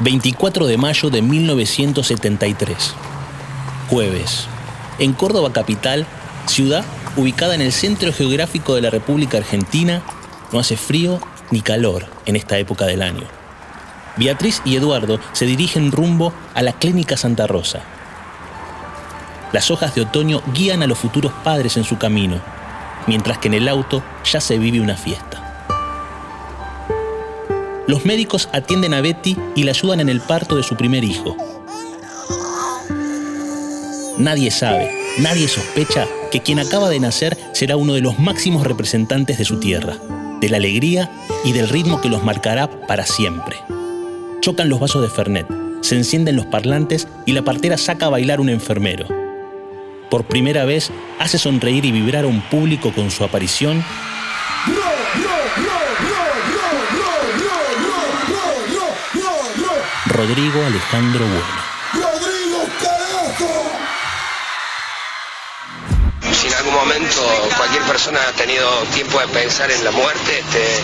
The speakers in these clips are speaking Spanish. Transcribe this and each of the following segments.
24 de mayo de 1973. Jueves. En Córdoba capital, ciudad ubicada en el centro geográfico de la República Argentina, no hace frío ni calor en esta época del año. Beatriz y Eduardo se dirigen rumbo a la Clínica Santa Rosa. Las hojas de otoño guían a los futuros padres en su camino, mientras que en el auto ya se vive una fiesta. Los médicos atienden a Betty y la ayudan en el parto de su primer hijo. Nadie sabe, nadie sospecha que quien acaba de nacer será uno de los máximos representantes de su tierra, de la alegría y del ritmo que los marcará para siempre. Chocan los vasos de Fernet, se encienden los parlantes y la partera saca a bailar un enfermero. Por primera vez hace sonreír y vibrar a un público con su aparición Rodrigo Alejandro Bueno. ¡Rodrigo, carajo! Si en algún momento cualquier persona ha tenido tiempo de pensar en la muerte, este,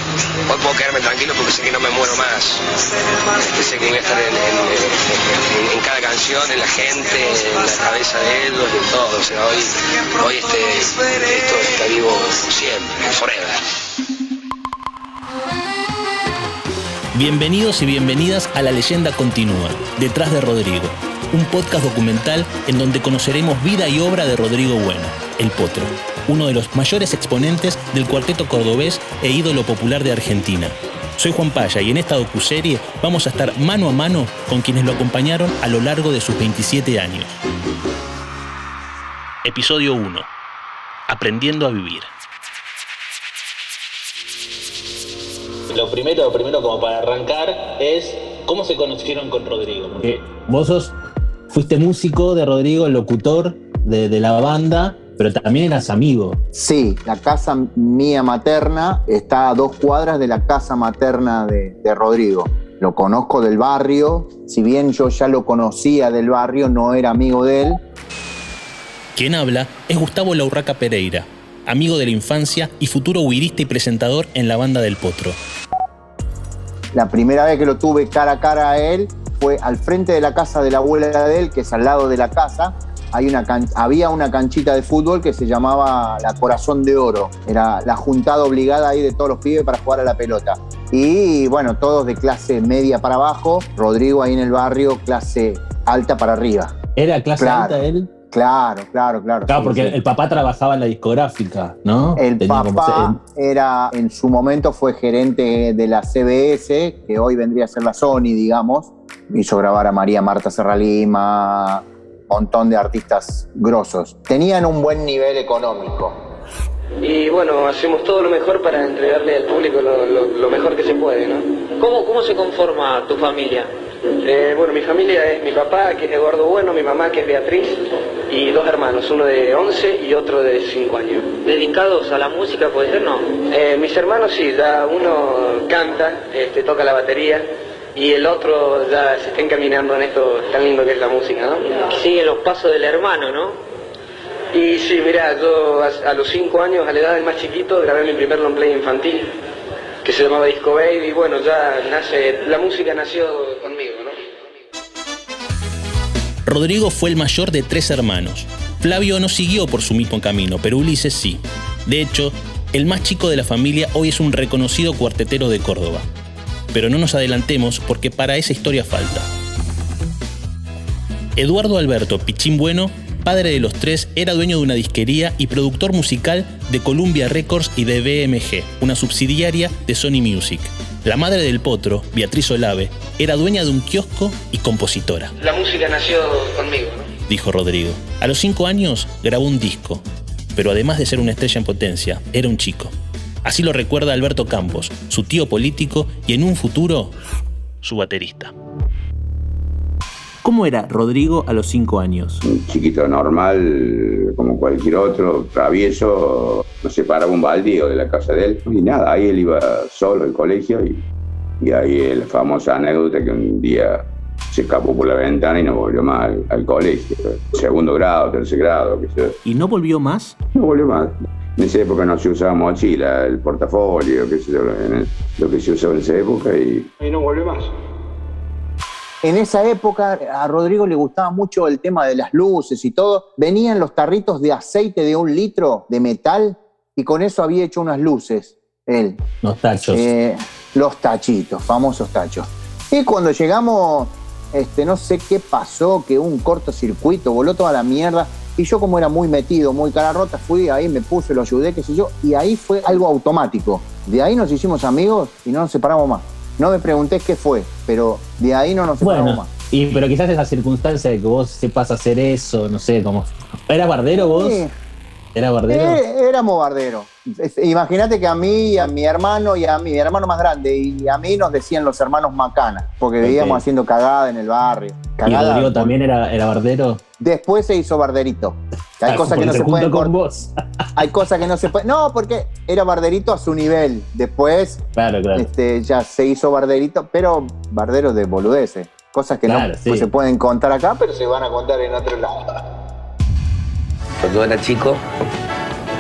hoy puedo quedarme tranquilo porque sé que no me muero más. Este, sé que voy a estar en, en- en- en cada canción, en la gente, en la cabeza de ellos, en todo. O sea, hoy, hoy este, esto está vivo siempre, forever. Bienvenidos y bienvenidas a La leyenda continúa, Detrás de Rodrigo, un podcast documental en donde conoceremos vida y obra de Rodrigo Bueno, el Potro, uno de los mayores exponentes del cuarteto cordobés e ídolo popular de Argentina. Soy Juan Paya y en esta docuserie vamos a estar mano a mano con quienes lo acompañaron a lo largo de sus 27 años. Episodio 1. Aprendiendo a vivir. Lo primero, lo primero como para arrancar es cómo se conocieron con Rodrigo. Porque vos sos, fuiste músico de Rodrigo, locutor de, de la banda, pero también eras amigo. Sí, la casa mía materna está a dos cuadras de la casa materna de, de Rodrigo. Lo conozco del barrio, si bien yo ya lo conocía del barrio, no era amigo de él. Quien habla es Gustavo Laurraca Pereira, amigo de la infancia y futuro huirista y presentador en la banda del Potro. La primera vez que lo tuve cara a cara a él fue al frente de la casa de la abuela de él, que es al lado de la casa. Hay una can- había una canchita de fútbol que se llamaba la Corazón de Oro. Era la juntada obligada ahí de todos los pibes para jugar a la pelota. Y bueno, todos de clase media para abajo. Rodrigo ahí en el barrio, clase alta para arriba. ¿Era clase Claro. alta él? Claro, claro, claro. Claro, sí, porque sí. el papá trabajaba en la discográfica, ¿no? El Tenía como papá era, en su momento fue gerente de la CBS, que hoy vendría a ser la Sony, digamos. Hizo grabar a María Marta Serra Lima, montón de artistas grosos. Tenían un buen nivel económico. Y bueno, hacemos todo lo mejor para entregarle al público lo, mejor que se puede, ¿no? ¿Cómo, ¿Cómo se conforma tu familia? Eh, bueno, mi familia es mi papá, que es Eduardo Bueno, mi mamá, que es Beatriz, y dos hermanos, uno de 11 y otro de 5 años. ¿Dedicados a la música, puede ser, no? Eh, mis hermanos sí, ya uno canta, este, toca la batería, y el otro ya se está encaminando en esto tan lindo que es la música, ¿no? Siguen los pasos del hermano, ¿no? Y sí, mira, yo a, a los 5 años, a la edad del más chiquito, grabé mi primer long play infantil, que se llamaba Disco Baby, y bueno, ya nace, la música nació Rodrigo fue el mayor de tres hermanos. Flavio no siguió por su mismo camino, pero Ulises sí. De hecho, el más chico de la familia hoy es un reconocido cuartetero de Córdoba. Pero no nos adelantemos porque para esa historia falta. Eduardo Alberto Pichín Bueno, padre de los tres, era dueño de una disquería y productor musical de Columbia Records y de BMG, una subsidiaria de Sony Music. La madre del potro, Beatriz Olave, era dueña de un kiosco y compositora La música nació conmigo, ¿no? dijo Rodrigo. A los cinco años grabó un disco, pero además de ser una estrella en potencia, era un chico. Así lo recuerda Alberto Campos, su tío político y en un futuro, su baterista. ¿Cómo era Rodrigo a los cinco años? un chiquito normal, como cualquier otro, travieso, no se paraba un baldío de la casa de él. Y nada, ahí él iba solo al colegio y, y ahí la famosa anécdota que un día se escapó por la ventana y no volvió más al, al colegio. Segundo grado, tercer grado, qué sé yo. ¿Y no volvió más? No volvió más. En esa época no se usaba mochila, el portafolio, qué sé yo, lo que se usaba en esa época y Y no volvió más. En esa época a Rodrigo le gustaba mucho el tema de las luces y todo. Venían los tarritos de aceite de un litro de metal y con eso había hecho unas luces él. Los tachos. Eh, los tachitos, famosos tachos. Y cuando llegamos, este, no sé qué pasó, que un cortocircuito, voló toda la mierda. Y yo como era muy metido, muy cara rota, fui ahí, me puse, lo ayudé, qué sé yo, y ahí fue algo automático. De ahí nos hicimos amigos y no nos separamos más. No me pregunté qué fue, pero de ahí no nos separamos Bueno, más. y, pero quizás esa circunstancia de que vos sepas hacer eso, no sé, como... ¿Era bardero vos? Sí. ¿Era bardero? Eh, éramos barderos. Es- Imagínate que a mí, y a mi hermano y a mi hermano más grande y a mí nos decían los hermanos Macana, porque vivíamos Ok. haciendo cagada en el barrio. ¿Y Cagada, Rodrigo también era, era bardero? Después se hizo barderito. Hay Ah, cosas que no se pueden con vos. Hay cosas que no se pueden. No, porque era barderito a su nivel. Después Claro, claro. este, ya se hizo barderito, pero bardero de boludeces. Cosas que Claro, no sí. pues se pueden contar acá, pero se van a contar en otro lado. Cuando yo era chico,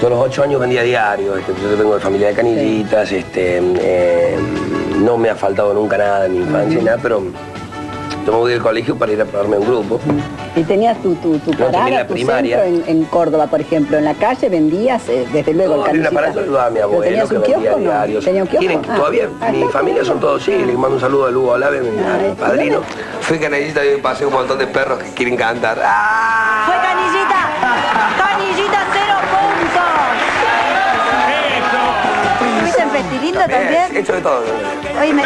yo a los ocho años vendía diario. este, yo vengo de familia de canillitas, este, eh, no me ha faltado nunca nada en mi infancia, nada, pero yo me voy del colegio para ir a probarme un grupo. Y tenías tu, tu, tu No, terminé parada, la tu primaria. centro en, en Córdoba, por ejemplo. En la calle vendías, eh, desde luego, No, el canillita. parada yo ayudaba a mi ¿Pero abuelo ¿Tenías que un kiosco? No. ¿Tenía un kiosco? Ah. todavía, Ah, mi familia son todos, sí, les mando un saludo a Lugo Olave, mi, Ah, a mi ¿y padrino. Fui canillita y pasé un montón de perros que quieren cantar. ¡Ah! Fue Canillita. Canillita, cero puntos. ¿Fuiste en Festilindo también? he hecho de todo. Oye, me-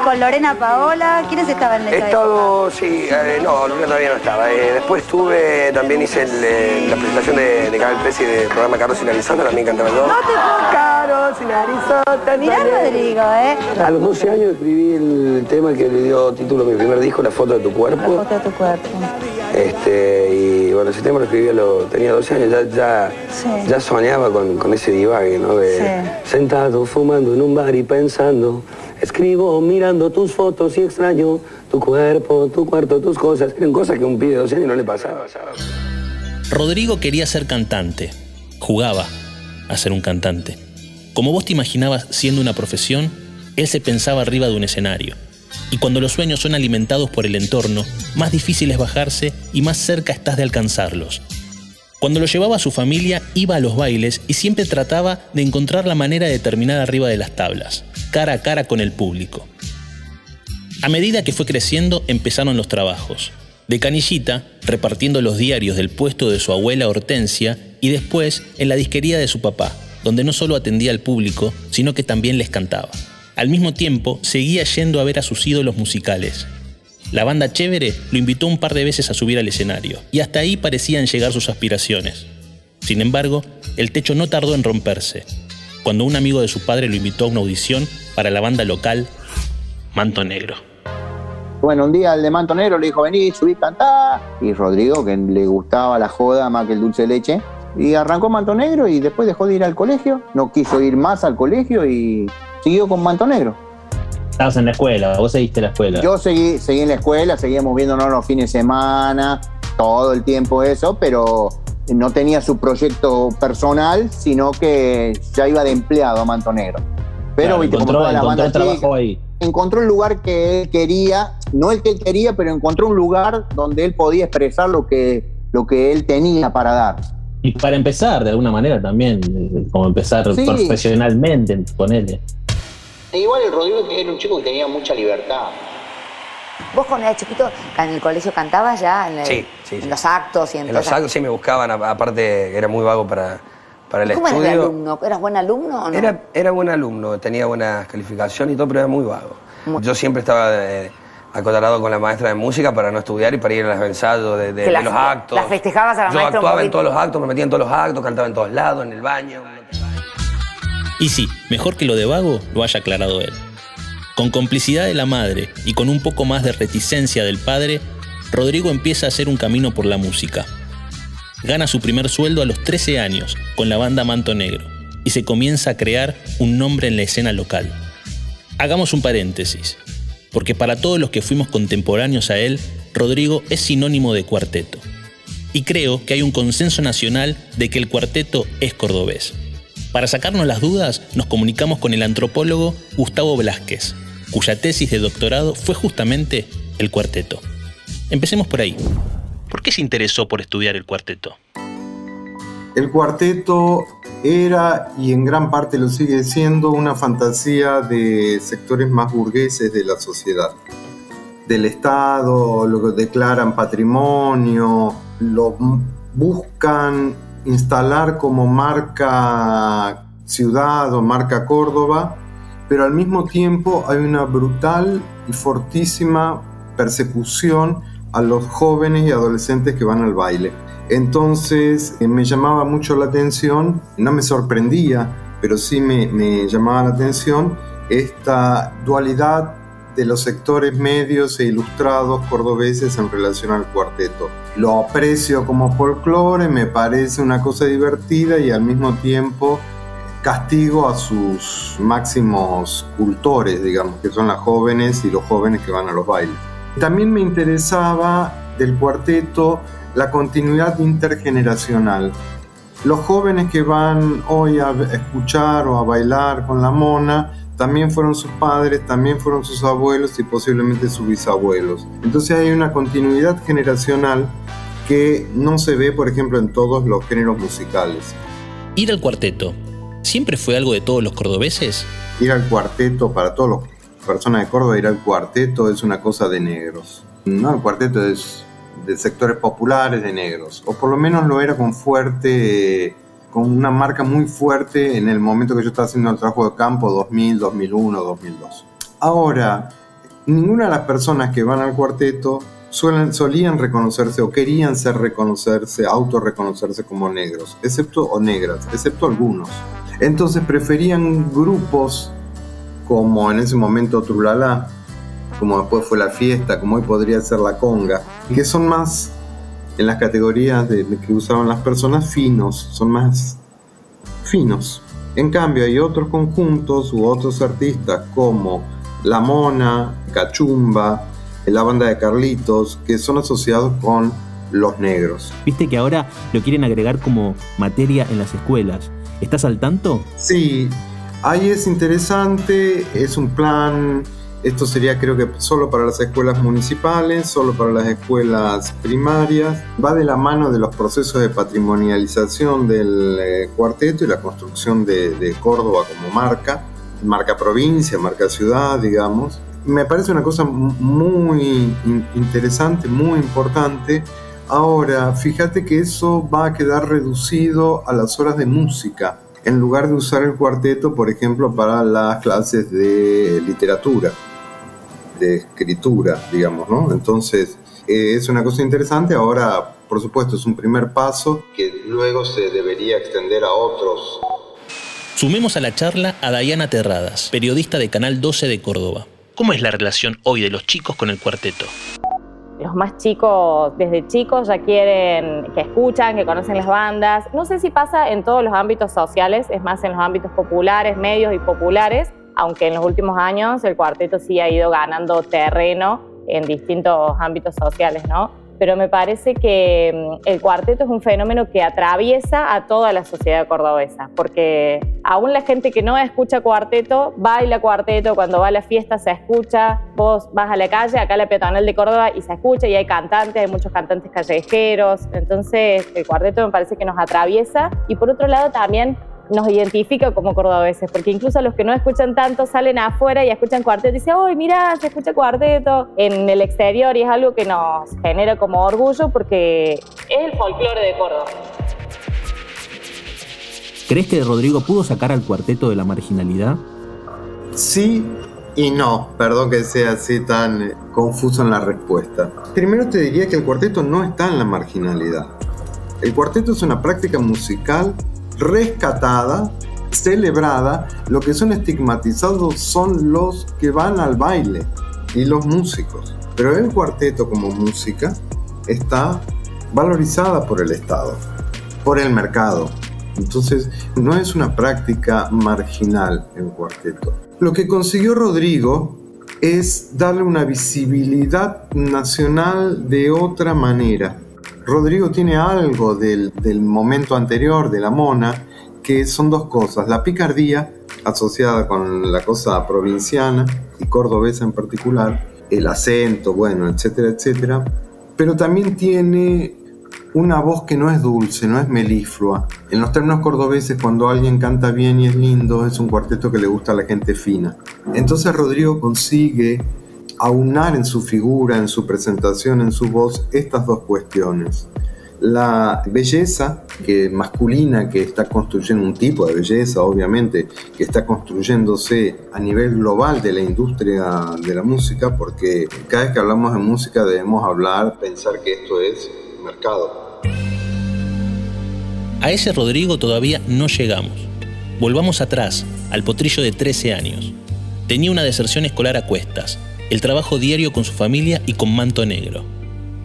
Y con Lorena Paola, ¿quiénes estaban en He esa época? estado, sí, eh, no, Luna todavía no estaba. Eh, después tuve, también hice el, eh, la presentación de, de Cabel Presi del programa Carlos sin Arizona, también cantaba yo. No te puedo- Carlos sin Arizona. Mirá, Rodrigo, ¿eh? A los 12 años escribí el tema que le dio título a mi primer disco, La foto de tu La cuerpo. foto de tu cuerpo. Este, y bueno, ese tema lo escribí a los, tenía 12 años, ya, ya, Sí. ya soñaba con, con ese divague, ¿no? De, Sentado, fumando en un bar y pensando, escribo mirando tus fotos y extraño tu cuerpo, tu cuarto, tus cosas. Eran cosas que un pibe de 12 años no le pasaba. Rodrigo quería ser cantante. Jugaba a ser un cantante. Como vos te imaginabas siendo una profesión, él se pensaba arriba de un escenario. Y cuando los sueños son alimentados por el entorno, más difícil es bajarse y más cerca estás de alcanzarlos. Cuando lo llevaba a su familia, iba a los bailes y siempre trataba de encontrar la manera de terminar arriba de las tablas, cara a cara con el público. A medida que fue creciendo, empezaron los trabajos. De canillita, repartiendo los diarios del puesto de su abuela Hortensia y después en la disquería de su papá, donde no solo atendía al público, sino que también les cantaba. Al mismo tiempo, seguía yendo a ver a sus ídolos musicales. La banda Chévere lo invitó un par de veces a subir al escenario, y hasta ahí parecían llegar sus aspiraciones. Sin embargo, el techo no tardó en romperse, cuando un amigo de su padre lo invitó a una audición para la banda local Manto Negro. Bueno, un día el de Manto Negro le dijo, vení, subí, cantá. Y Rodrigo, que le gustaba la joda más que el dulce de leche, y arrancó Manto Negro y después dejó de ir al colegio, no quiso ir más al colegio y siguió con Manto Negro. Estabas en la escuela, vos seguiste la escuela. Yo seguí, seguí en la escuela, seguíamos viéndonos los fines de semana, todo el tiempo eso, pero no tenía su proyecto personal, sino que ya iba de empleado a Manto Negro. Pero Claro, viste, como encontró, toda la encontró banda trabajo chica, ahí. encontró un lugar que él quería, no el que él quería, pero encontró un lugar donde él podía expresar lo que, lo que él tenía para dar. Y para empezar, de alguna manera también, eh, como empezar Sí. profesionalmente, ponele. Igual el Rodrigo era un chico que tenía mucha libertad. ¿Vos cuando eras chiquito en el colegio cantabas ya? En, el- Sí, sí, sí. en los actos y en, En los actos sí me buscaban, a- aparte era muy vago para, para el ¿Cómo eras de estudio. alumno? ¿Eras buen alumno o no? Era, era buen alumno, tenía buenas calificaciones y todo, pero era muy vago. Yo siempre estaba eh, acotarado con la maestra de música para no estudiar y para ir a los ensayos de, de- Que de las- los actos. las festejabas a la Yo maestra actuaba en todos los actos, me metía en todos los actos, cantaba en todos lados, en el baño. Y sí, mejor que lo de vago lo haya aclarado él. Con complicidad de la madre y con un poco más de reticencia del padre, Rodrigo empieza a hacer un camino por la música. Gana su primer sueldo a los 13 años con la banda Manto Negro y se comienza a crear un nombre en la escena local. Hagamos un paréntesis, porque para todos los que fuimos contemporáneos a él, Rodrigo es sinónimo de cuarteto. Y creo que hay un consenso nacional de que el cuarteto es cordobés. Para sacarnos las dudas, nos comunicamos con el antropólogo Gustavo Velázquez, cuya tesis de doctorado fue justamente el cuarteto. Empecemos por ahí. ¿Por qué se interesó por estudiar el cuarteto? El cuarteto era y en gran parte lo sigue siendo una fantasía de sectores más burgueses de la sociedad, del Estado, lo declaran patrimonio, lo buscan instalar como marca ciudad o marca Córdoba, pero al mismo tiempo hay una brutal y fortísima persecución a los jóvenes y adolescentes que van al baile. Entonces eh, me llamaba mucho la atención, no me sorprendía, pero sí me, me llamaba la atención esta dualidad de los sectores medios e ilustrados cordobeses en relación al cuarteto. Lo aprecio como folclore, me parece una cosa divertida y al mismo tiempo castigo a sus máximos cultores, digamos, que son las jóvenes y los jóvenes que van a los bailes. También me interesaba del cuarteto la continuidad intergeneracional. Los jóvenes que van hoy a escuchar o a bailar con la mona también fueron sus padres, también fueron sus abuelos y posiblemente sus bisabuelos. Entonces hay una continuidad generacional que no se ve, por ejemplo, en todos los géneros musicales. Ir al cuarteto, ¿siempre fue algo de todos los cordobeses? Ir al cuarteto, para todas las personas de Córdoba, ir al cuarteto es una cosa de negros. No, el cuarteto es de sectores populares de negros, o por lo menos lo era con fuerte, con una marca muy fuerte en el momento que yo estaba haciendo el trabajo de campo, 2000, 2001, 2002. Ahora, ninguna de las personas que van al cuarteto suelen, solían reconocerse o querían ser reconocerse, autorreconocerse como negros, excepto o negras, excepto algunos. Entonces preferían grupos como en ese momento Trulala, como después fue la fiesta, como hoy podría ser la conga, que son más en las categorías de, que usaban las personas finos, son más finos. En cambio hay otros conjuntos u otros artistas como La Mona, Cachumba, la banda de Carlitos, que son asociados con los negros. Viste que ahora lo quieren agregar como materia en las escuelas. ¿Estás al tanto? Sí, ahí es interesante, es un plan esto sería creo que solo para las escuelas municipales, solo para las escuelas primarias. Va de la mano de los procesos de patrimonialización del eh, cuarteto y la construcción de, Córdoba como marca, marca provincia, marca ciudad, digamos. Me parece una cosa muy interesante, muy importante. Ahora, fíjate que eso va a quedar reducido a las horas de música, en lugar de usar el cuarteto, por ejemplo, para las clases de literatura de escritura, digamos, ¿no? Entonces, eh, es una cosa interesante. Ahora, por supuesto, es un primer paso que luego se debería extender a otros. Sumemos a la charla a Dayana Terradas, periodista de Canal 12 de Córdoba. ¿Cómo es la relación hoy de los chicos con el cuarteto? Los más chicos, desde chicos ya quieren, que escuchan, que conocen las bandas. No sé si pasa en todos los ámbitos sociales, es más en los ámbitos populares, medios y populares, aunque en los últimos años el cuarteto sí ha ido ganando terreno en distintos ámbitos sociales, ¿no? Pero me parece que mm, el cuarteto es un fenómeno que atraviesa a toda la sociedad cordobesa, porque aún la gente que no escucha cuarteto, baila cuarteto, cuando va a la fiesta se escucha, vos vas a la calle, acá la peatonal de Córdoba, y se escucha, y hay cantantes, hay muchos cantantes callejeros, entonces el cuarteto me parece que nos atraviesa, y por otro lado también nos identifica como cordobeses, porque incluso los que no escuchan tanto salen afuera y escuchan cuarteto y dicen, ¡ay, mira, se escucha cuarteto! En el exterior y es algo que nos genera como orgullo porque es el folclore de Córdoba. ¿Crees que Rodrigo pudo sacar al cuarteto de la marginalidad? Sí y no, perdón que sea así tan eh, confuso en la respuesta. Primero te diría que el cuarteto no está en la marginalidad. El cuarteto es una práctica musical rescatada, celebrada, lo que son estigmatizados son los que van al baile y los músicos. Pero el cuarteto como música está valorizada por el Estado, por el mercado. Entonces no es una práctica marginal el cuarteto. Lo que consiguió Rodrigo es darle una visibilidad nacional de otra manera. Rodrigo tiene algo del, momento anterior de la mona, que son dos cosas, la picardía asociada con la cosa provinciana y cordobesa en particular, el acento, bueno, etcétera, etcétera, pero también tiene una voz que no es dulce, no es meliflua. En los términos cordobeses, cuando alguien canta bien y es lindo, es un cuarteto que le gusta a la gente fina. Entonces Rodrigo consigue aunar en su figura, en su presentación, en su voz, estas dos cuestiones. La belleza que masculina que está construyendo un tipo de belleza, obviamente, que está construyéndose a nivel global de la industria de la música, porque cada vez que hablamos de música debemos hablar, pensar que esto es mercado. A ese Rodrigo todavía no llegamos. Volvamos atrás, al potrillo de 13 años. Tenía una deserción escolar a cuestas, el trabajo diario con su familia y con manto negro.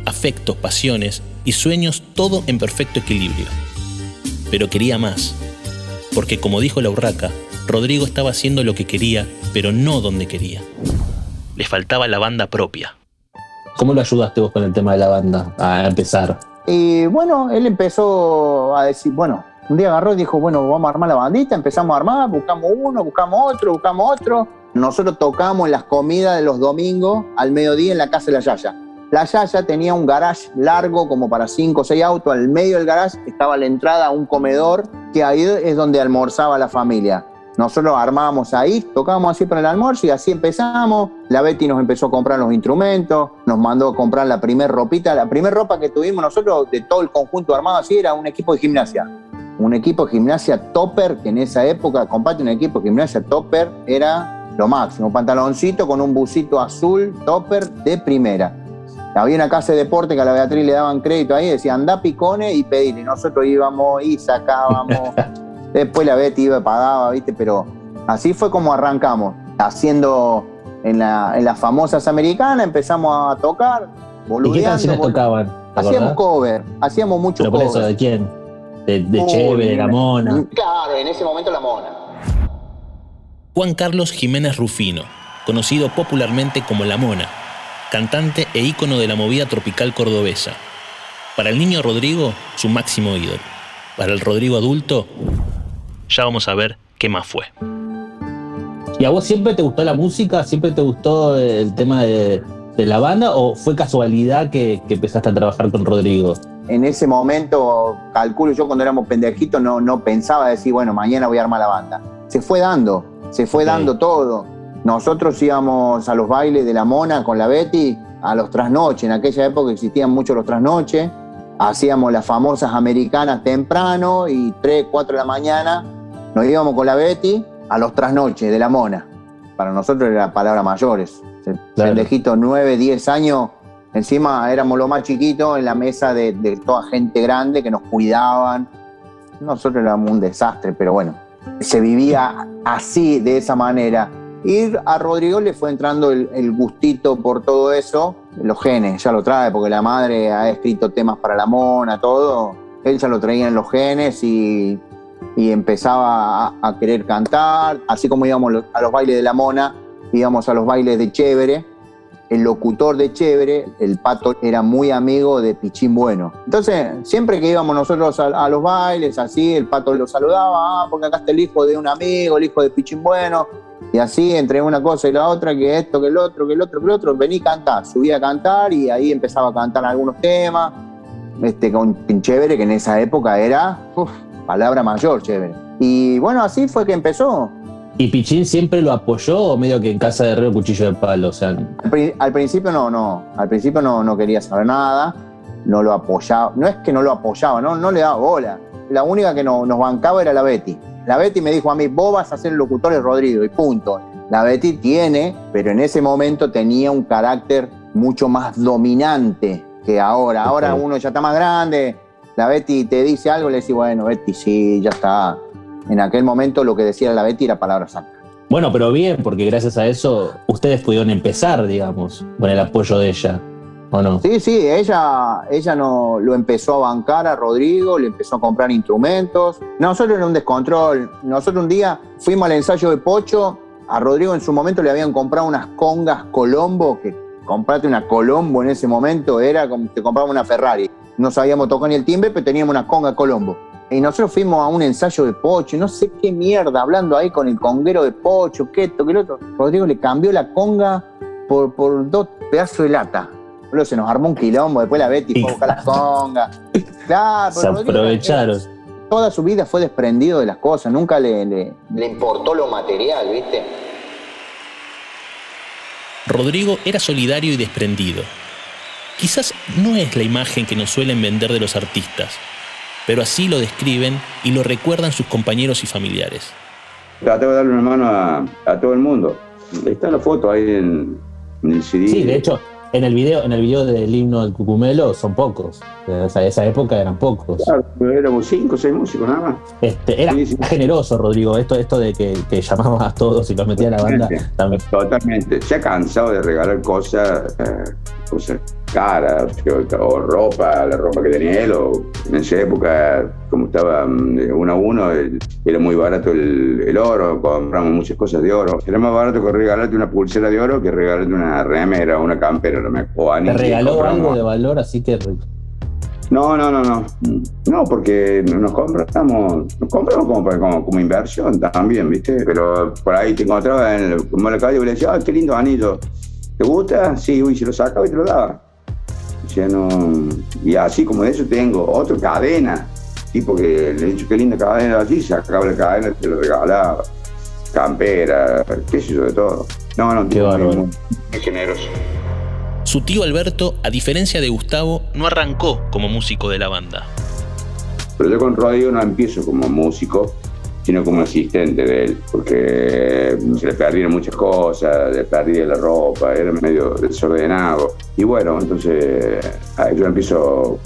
Afectos, pasiones y sueños, todo en perfecto equilibrio. Pero quería más, porque como dijo la urraca, Rodrigo estaba haciendo lo que quería, pero no donde quería. Le faltaba la banda propia. ¿Cómo lo ayudaste vos con el tema de la banda a empezar? Y bueno, él empezó a decir, bueno, un día agarró y dijo, bueno, vamos a armar la bandita, empezamos a armar, buscamos uno, buscamos otro, buscamos otro. Nosotros tocamos las comidas de los domingos al mediodía en la casa de la Yaya. La Yaya tenía un garage largo como para 5 o 6 autos. Al medio del garage estaba la entrada a un comedor que ahí es donde almorzaba la familia. Nosotros armábamos ahí, tocábamos así para el almuerzo y así empezamos. La Betty nos empezó a comprar los instrumentos, nos mandó a comprar la primer ropita. La primera ropa que tuvimos nosotros de todo el conjunto armado así era un equipo de gimnasia. Un equipo de gimnasia topper, que en esa época, comparte un equipo de gimnasia topper, era lo máximo. Pantaloncito con un busito azul topper de primera. Había una casa de deporte que a la Beatriz le daban crédito ahí, decía anda picone y pedirle. Nosotros íbamos y sacábamos. Después la Betty iba y pagaba, ¿viste? Pero así fue como arrancamos, haciendo en, la, en las famosas americanas, empezamos a tocar, boludeando. ¿Y qué canciones tocaban? Hacíamos cover, hacíamos mucho ¿Pero por eso de quién? ¿De, de Cheve, de La Mona? Claro, en ese momento La Mona. Juan Carlos Jiménez Rufino, conocido popularmente como La Mona, cantante e ícono de la movida tropical cordobesa. Para el niño Rodrigo, su máximo ídolo. Para el Rodrigo adulto, ya vamos a ver qué más fue. ¿Y a vos siempre te gustó la música? ¿Siempre te gustó el tema de, la banda? ¿O fue casualidad que, empezaste a trabajar con Rodrigo? En ese momento, calculo yo cuando éramos pendejitos, no, no pensaba decir, bueno, mañana voy a armar la banda. Se fue dando, se fue dando todo. Nosotros íbamos a los bailes de la Mona con la Betty a los trasnoches. En aquella época existían muchos los trasnoches. Hacíamos las famosas americanas temprano y 3, 4 de la mañana nos íbamos con la Betty a los trasnoches de la mona. Para nosotros era palabra mayores. Pendejito, 9, 10 años. Encima éramos lo más chiquitos en la mesa de, toda gente grande que nos cuidaban. Nosotros éramos un desastre, pero bueno, se vivía así, de esa manera. Y a Rodrigo le fue entrando el, gustito por todo eso, los genes, ya lo trae, porque la madre ha escrito temas para la mona, todo. Él ya lo traía en los genes y y empezaba a, querer cantar, así como íbamos a los bailes de la mona, íbamos a los bailes de Chévere, el locutor de Chévere, el pato era muy amigo de Pichín Bueno. Entonces, siempre que íbamos nosotros a, los bailes, así, el pato lo saludaba, ah, porque acá está el hijo de un amigo, el hijo de Pichín Bueno, y así, entre una cosa y la otra, que esto, que el otro, que el otro, que el otro, vení a cantar, subía a cantar y ahí empezaba a cantar algunos temas, este, con Chévere, que en esa época era palabra mayor, chévere. Y bueno, así fue que empezó. ¿Y Pichín siempre lo apoyó o medio que en casa de Herrero cuchillo de palo? O sea... al, principio no, no. Al principio no, no quería saber nada, no lo apoyaba. No es que no lo apoyaba, no, no le daba bola. La única que no, nos bancaba era la Betty. La Betty me dijo a mí, vos vas a ser el locutor de Rodrigo, y punto. La Betty tiene, pero en ese momento tenía un carácter mucho más dominante que ahora. Ahora uno ya está más grande, la Betty te dice algo, le decís, bueno, Betty, sí, ya está. En aquel momento lo que decía la Betty era palabra santa. Bueno, pero bien, porque gracias a eso ustedes pudieron empezar, digamos, con el apoyo de ella, ¿o no? Sí, sí, ella, ella no, lo empezó a bancar a Rodrigo, le empezó a comprar instrumentos. Nosotros era un descontrol. Nosotros un día fuimos al ensayo de Pocho, a Rodrigo en su momento le habían comprado unas congas Colombo, que comprarte una Colombo en ese momento era como que compraba una Ferrari no sabíamos tocar ni el timbre, pero teníamos una conga Colombo. Y nosotros fuimos a un ensayo de Pocho, y no sé qué mierda, hablando ahí con el conguero de Pocho, que esto, que lo otro. Rodrigo le cambió la conga por, por dos pedazos de lata. Luego se nos armó un quilombo, después la Betty fue a buscar la conga. Claro, Se pero Rodrigo aprovecharon. toda su vida fue desprendido de las cosas, nunca le, le- le importó lo material, ¿viste? Rodrigo era solidario y desprendido. Quizás no es la imagen que nos suelen vender de los artistas, pero así lo describen y lo recuerdan sus compañeros y familiares. Trataba de darle una mano a, a todo el mundo. Está la foto ahí en, en el CD. Sí, de hecho, en el video, en el video del himno del Cucumelo son pocos. De esa, esa época eran pocos. Claro, éramos cinco o seis músicos nada más. Este, era generoso, Rodrigo. Esto, esto de que, que llamamos a todos y los metía a la banda. también. Totalmente. Se ha cansado de regalar cosas, eh, cosas caras, o, o ropa, la ropa que tenía él, o en esa época, como estaba mm, uno a uno, era muy barato el, el oro, compramos muchas cosas de oro. Era más barato que regalarte una pulsera de oro que regalarte una remera, una campera, no me o Te regaló algo de valor, así que. no, no, no, no. No, porque nos compramos, nos compramos como, como, como inversión también, ¿viste? Pero por ahí te encontraba en el, como en la calle y le decía, ah, qué lindo anillo. ¿Te gusta? Sí, uy, se lo sacaba y te lo daba. Decía, no. Y así como de eso tengo otra cadena. Tipo que le he dicho, qué linda cadena así, sacaba la cadena, te lo regalaba. Campera, qué sé yo, de todo. No, no, Qué bárbaro. muy generoso. Su tío Alberto, a diferencia de Gustavo, no arrancó como músico de la banda. Pero yo con Rodrigo no empiezo como músico, sino como asistente de él, porque se le perdieron muchas cosas, le perdí la ropa, era medio desordenado. Y bueno, entonces yo empiezo,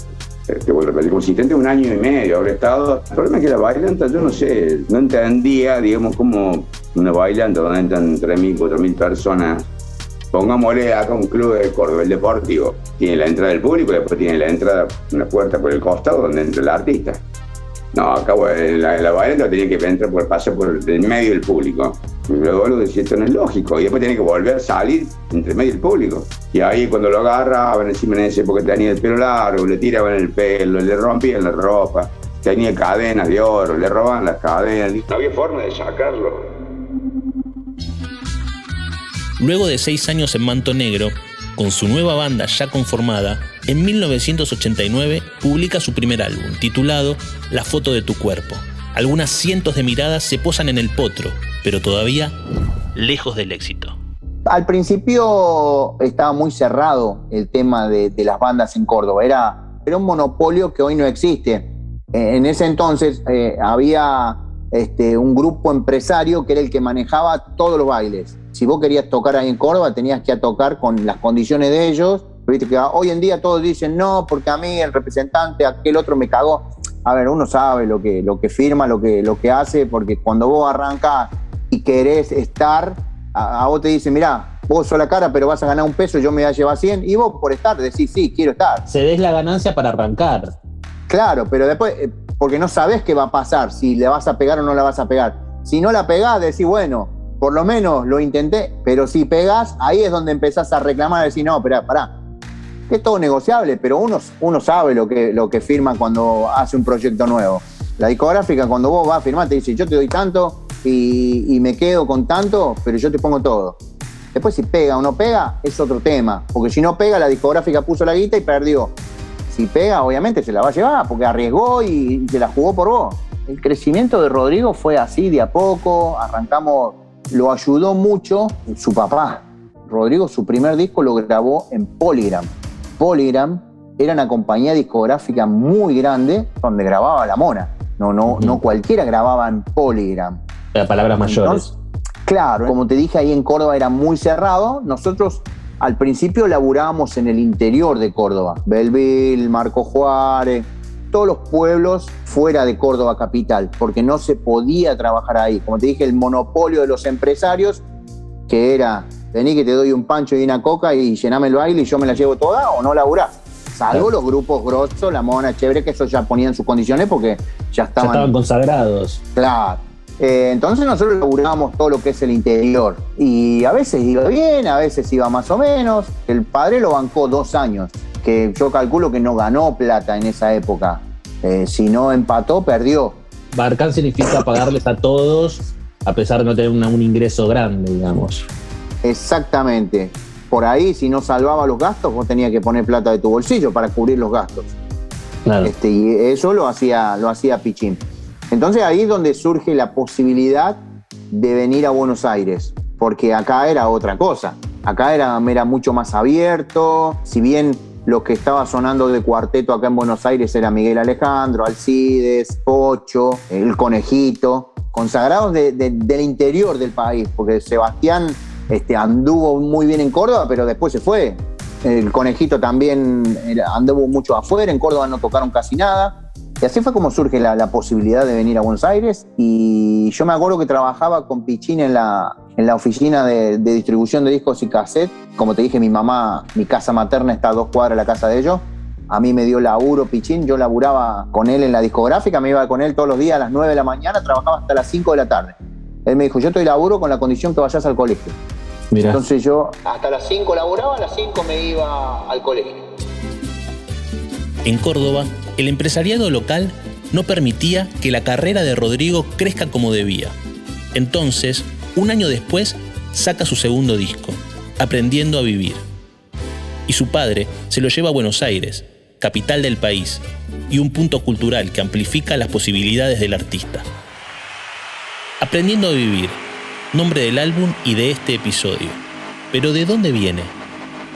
te vuelvo a repetir, como asistente un año y medio habré estado. El problema es que la bailanta, yo no sé, no entendía, digamos, como una bailanta donde entran 3.000, 4.000 personas Pongámosle acá un club de Córdoba, el Deportivo. Tiene la entrada del público y después tiene la entrada, una puerta por el costado donde entra el artista. No, acá la, la tenía que entrar por pasar por el medio del público. Luego lo decía, esto no es lógico. Y después tiene que volver a salir entre medio del público. Y ahí cuando lo agarraban, encima en ese porque tenía el pelo largo, le tiraban el pelo, le rompían la ropa, tenía cadenas de oro, le robaban las cadenas. No había forma de sacarlo. Luego de seis años en Manto Negro, con su nueva banda ya conformada, en 1989 publica su primer álbum, titulado La foto de tu cuerpo. Algunas cientos de miradas se posan en el potro, pero todavía lejos del éxito. Al principio estaba muy cerrado el tema de, las bandas en Córdoba. Era, un monopolio que hoy no existe. Eh, En ese entonces eh, había este, un grupo empresario que era el que manejaba todos los bailes. Si vos querías tocar ahí en Córdoba, tenías que tocar con las condiciones de ellos. Viste que hoy en día todos dicen no, porque a mí el representante, aquel otro me cagó. A ver, uno sabe lo que, lo que firma, lo que, lo que hace, porque cuando vos arrancás y querés estar, a, a vos te dicen, mirá, vos sos la cara, pero vas a ganar un peso, yo me voy a llevar 100, y vos por estar decís, sí, quiero estar. Se des la ganancia para arrancar. Claro, pero después, eh, porque no sabés qué va a pasar, si le vas a pegar o no la vas a pegar. Si no la pegás, decís, bueno, por lo menos lo intenté, pero si pegás, ahí es donde empezás a reclamar, a decir, no, espera, pará. Es todo negociable, pero uno, uno sabe lo que, lo que firma cuando hace un proyecto nuevo. La discográfica, cuando vos vas a firmar, te dice, yo te doy tanto y, y me quedo con tanto, pero yo te pongo todo. Después si pega o no pega, es otro tema. Porque si no pega, la discográfica puso la guita y perdió. Si pega, obviamente se la va a llevar, porque arriesgó y, y se la jugó por vos. El crecimiento de Rodrigo fue así de a poco, arrancamos, lo ayudó mucho su papá. Rodrigo su primer disco lo grabó en Polygram. Polygram era una compañía discográfica muy grande donde grababa la mona. No, no, no cualquiera grababa en Polygram. Para palabras mayores. Claro, como te dije, ahí en Córdoba era muy cerrado. Nosotros al principio laburábamos en el interior de Córdoba. Belville, Marco Juárez, todos los pueblos fuera de Córdoba capital, porque no se podía trabajar ahí. Como te dije, el monopolio de los empresarios, que era, vení que te doy un pancho y una coca y llename el baile y yo me la llevo toda o no laburás. Salvo los grupos grosos, la mona chévere, que eso ya ponían sus condiciones porque ya Ya estaban, estaban consagrados. Claro. Eh, entonces nosotros laburábamos todo lo que es el interior. Y a veces iba bien, a veces iba más o menos. El padre lo bancó dos años, que yo calculo que no ganó plata en esa época. Eh, si no empató, perdió. Barcar significa pagarles a todos a pesar de no tener un ingreso grande, digamos. Exactamente. Por ahí, si no salvaba los gastos, vos tenías que poner plata de tu bolsillo para cubrir los gastos. Este, y eso lo hacía, lo hacía Pichín. Entonces ahí es donde surge la posibilidad de venir a Buenos Aires, porque acá era otra cosa. Acá era, era mucho más abierto, si bien lo que estaba sonando de cuarteto acá en Buenos Aires era Miguel Alejandro, Alcides, Pocho, El Conejito, consagrados del interior del país, porque Sebastián este, anduvo muy bien en Córdoba, pero después se fue. El Conejito también anduvo mucho afuera, en Córdoba no tocaron casi nada. Y así fue como surge la, posibilidad de venir a Buenos Aires. Y yo me acuerdo que trabajaba con Pichín en la, oficina de, distribución de discos y cassette. Como te dije, mi mamá, mi casa materna está a dos cuadras de la casa de ellos. A mí me dio laburo Pichín, yo laburaba con él en la discográfica, me iba con él todos los días a las 9 de la mañana, trabajaba hasta las 5 de la tarde. Él me dijo, yo estoy laburo con la condición que vayas al colegio. Entonces yo hasta las 5 laburaba, a las 5 me iba al colegio. En Córdoba, el empresariado local no permitía que la carrera de Rodrigo crezca como debía. Entonces, un año después, saca su segundo disco, Aprendiendo a Vivir. Y su padre se lo lleva a Buenos Aires, capital del país, y un punto cultural que amplifica las posibilidades del artista. Aprendiendo a Vivir nombre del álbum y de este episodio. Pero ¿de dónde viene?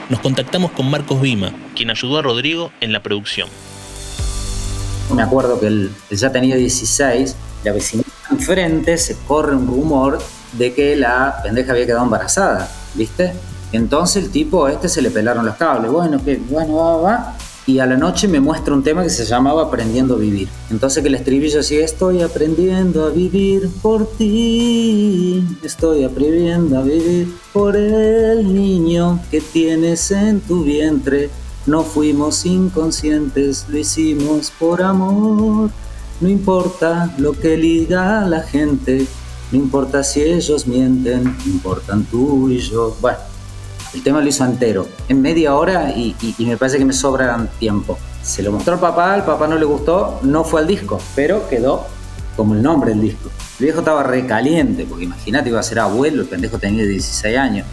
Nos contactamos con Marcos Vima, quien ayudó a Rodrigo en la producción. Me acuerdo que él, ya tenía 16, la vecina enfrente se corre un rumor de que la pendeja había quedado embarazada, ¿viste? Entonces el tipo este se le pelaron los cables. Bueno, que bueno, va, va y a la noche me muestra un tema que se llamaba Aprendiendo a Vivir. Entonces que el estribillo así, estoy aprendiendo a vivir por ti, estoy aprendiendo a vivir por el niño que tienes en tu vientre. No fuimos inconscientes, lo hicimos por amor. No importa lo que diga la gente, no importa si ellos mienten, importan tú y yo. Bueno, el tema lo hizo entero, en media hora y, me parece que me sobra tiempo. Se lo mostró al papá, al papá no le gustó, no fue al disco, pero quedó como el nombre del disco. El viejo estaba recaliente, porque imagínate, iba a ser abuelo, el pendejo tenía 16 años.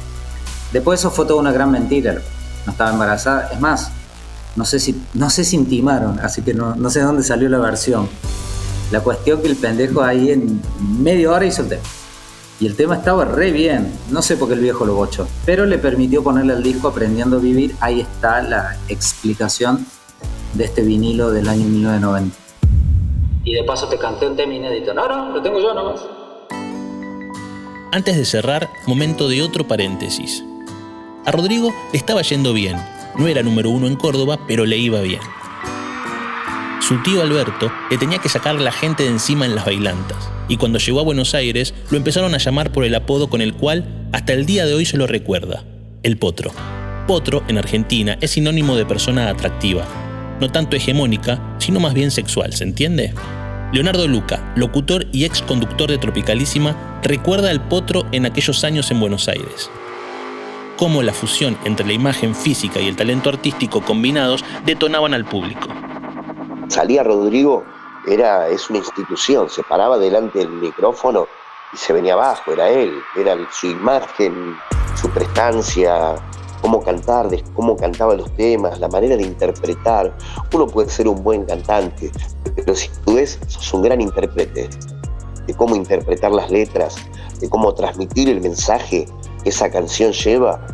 Después eso fue toda una gran mentira, no estaba embarazada, es más, no sé si, no intimaron, así que no, no sé dónde salió la versión. La cuestión que el pendejo ahí en media hora hizo el tema. Y el tema estaba re bien, no sé por qué el viejo lo bochó, pero le permitió ponerle al disco Aprendiendo a Vivir, ahí está la explicación de este vinilo del año 1990. Y de paso te canté un tema inédito. No, no, lo tengo yo nomás. Antes de cerrar, momento de otro paréntesis. A Rodrigo le estaba yendo bien. No era número uno en Córdoba, pero le iba bien. Su tío Alberto le tenía que sacar la gente de encima en las bailantas y cuando llegó a Buenos Aires lo empezaron a llamar por el apodo con el cual hasta el día de hoy se lo recuerda, el potro. Potro en Argentina es sinónimo de persona atractiva, no tanto hegemónica, sino más bien sexual, ¿se entiende? Leonardo Luca, locutor y ex conductor de Tropicalísima, recuerda al potro en aquellos años en Buenos Aires. Cómo la fusión entre la imagen física y el talento artístico combinados detonaban al público. Salía Rodrigo era, es una institución, se paraba delante del micrófono y se venía abajo, era él, era su imagen, su prestancia, cómo cantar, cómo cantaba los temas, la manera de interpretar. Uno puede ser un buen cantante, pero si tú ves, sos un gran intérprete de cómo interpretar las letras, de cómo transmitir el mensaje que esa canción lleva,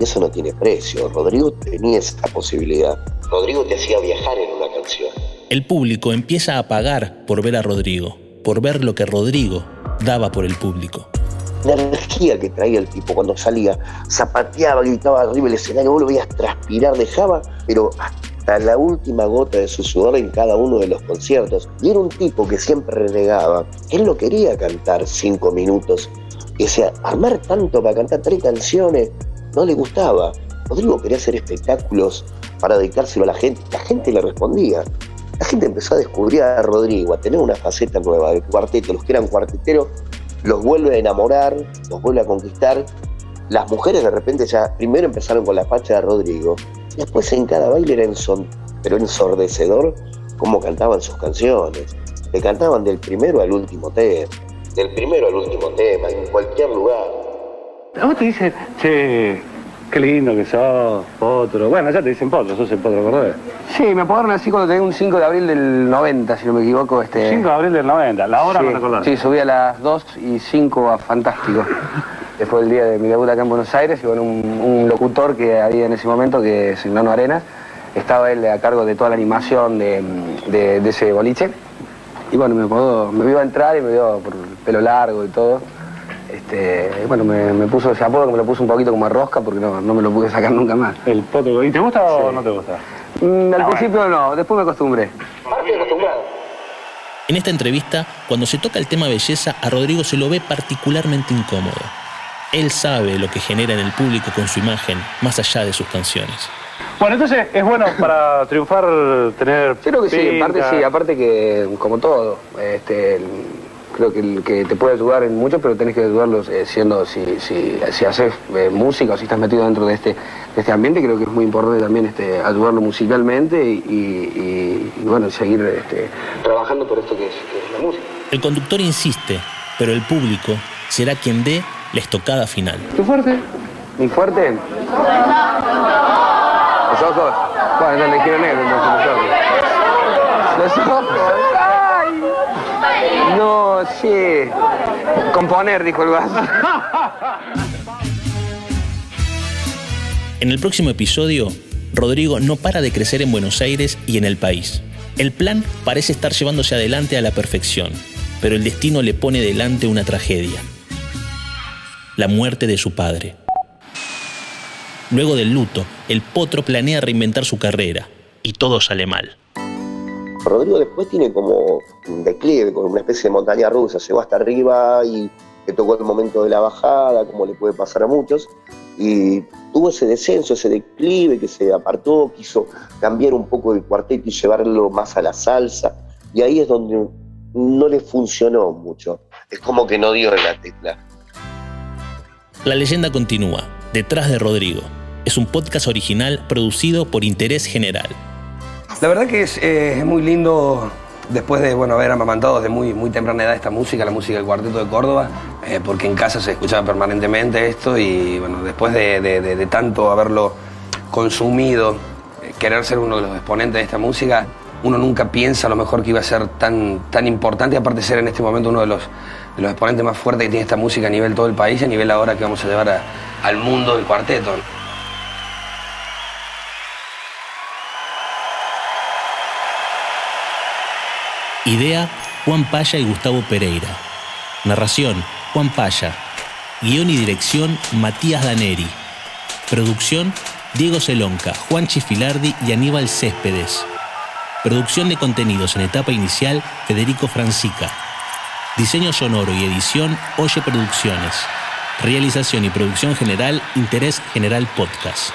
eso no tiene precio. Rodrigo tenía esa posibilidad. Rodrigo te hacía viajar en una canción. El público empieza a pagar por ver a Rodrigo, por ver lo que Rodrigo daba por el público. La energía que traía el tipo cuando salía, zapateaba, gritaba arriba el escenario, vos lo veías transpirar, dejaba, pero hasta la última gota de su sudor en cada uno de los conciertos. Y era un tipo que siempre renegaba. Él no quería cantar cinco minutos. O armar tanto para cantar tres canciones no le gustaba. Rodrigo quería hacer espectáculos para dedicárselo a la gente. La gente le respondía la gente empezó a descubrir a Rodrigo, a tener una faceta nueva del cuarteto. Los que eran cuarteteros los vuelve a enamorar, los vuelve a conquistar. Las mujeres de repente ya primero empezaron con la facha de Rodrigo, después en cada baile era son, pero ensordecedor cómo cantaban sus canciones. Le cantaban del primero al último tema, del primero al último tema, en cualquier lugar. A vos te dicen, che, qué lindo que sos, potro. Bueno, ya te dicen potro, sos el potro cordobés. Sí, me apodaron así cuando tenía un 5 de abril del 90, si no me equivoco. Este... 5 de abril del 90, la hora sí, no recordás. Sí, subí a las 2 y 5 a Fantástico. Fue el día de mi debut acá en Buenos Aires y bueno, un, un locutor que había en ese momento, que es Ignano Arenas, estaba él a cargo de toda la animación de, de- de ese boliche. Y bueno, me, apodó- me vio a entrar y me vio por el pelo largo y todo. Este, bueno, me, me puso ese apodo que me lo puso un poquito como a rosca porque no, no me lo pude sacar nunca más. El potro. ¿Y te gusta o no te gusta? Mm, al Ah, principio no, después me acostumbré. En esta entrevista, cuando se toca el tema belleza, a Rodrigo se lo ve particularmente incómodo. Él sabe lo que genera en el público con su imagen, más allá de sus canciones. Bueno, entonces es bueno para triunfar tener. Creo que sí, en parte pinta. sí, aparte que como todo, este, el- creo que, el que te puede ayudar en mucho, pero tenés que ayudarlos eh, siendo, si, si, si haces eh, música o si estás metido dentro de este, de este ambiente, creo que es muy importante también este, ayudarlo musicalmente y, y- y, bueno, seguir este, trabajando por esto que es, que es la música. El conductor insiste, pero el público será quien dé la estocada final. ¿Tu fuerte? ¿Mi fuerte? Los ojos. Bueno, no le quiero negro entonces los ojos. Los ojos. ¡Ay! No, sí. Componer, dijo el vaso. En el próximo episodio, Rodrigo no para de crecer en Buenos Aires y en el país. El plan parece estar llevándose adelante a la perfección, pero el destino le pone delante una tragedia. La muerte de su padre. Luego del luto, el potro planea reinventar su carrera, y todo sale mal. Rodrigo después tiene como un declive, como una especie de montaña rusa, llegó hasta arriba y le tocó el momento de la bajada, como le puede pasar a muchos, y tuvo ese descenso, ese declive que se apartó, quiso cambiar un poco el cuarteto y llevarlo más a la salsa, y ahí es donde no le funcionó mucho, es como que no dio la tecla. La leyenda continúa, detrás de Rodrigo. Es un podcast original producido por Interés General. La verdad que es, eh, es muy lindo después de bueno, haber amamantado desde muy, muy temprana edad esta música, la música del Cuarteto de Córdoba, eh, porque en casa se escuchaba permanentemente esto y bueno, después de, de- tanto haberlo consumido, eh, querer ser uno de los exponentes de esta música, uno nunca piensa a lo mejor que iba a ser tan, tan importante, aparte de ser en este momento uno de los, de los exponentes más fuertes que tiene esta música a nivel todo el país a nivel ahora que vamos a llevar al mundo del cuarteto. Idea, Juan Paya y Gustavo Pereira. Narración, Juan Paya. Guión y dirección, Matías Daneri. Producción, Diego Celonca, Juan Chifilardi y Aníbal Céspedes. Producción de contenidos en etapa inicial, Federico Francica. Diseño sonoro y edición, Oye Producciones. Realización y producción general, Interés General Podcast.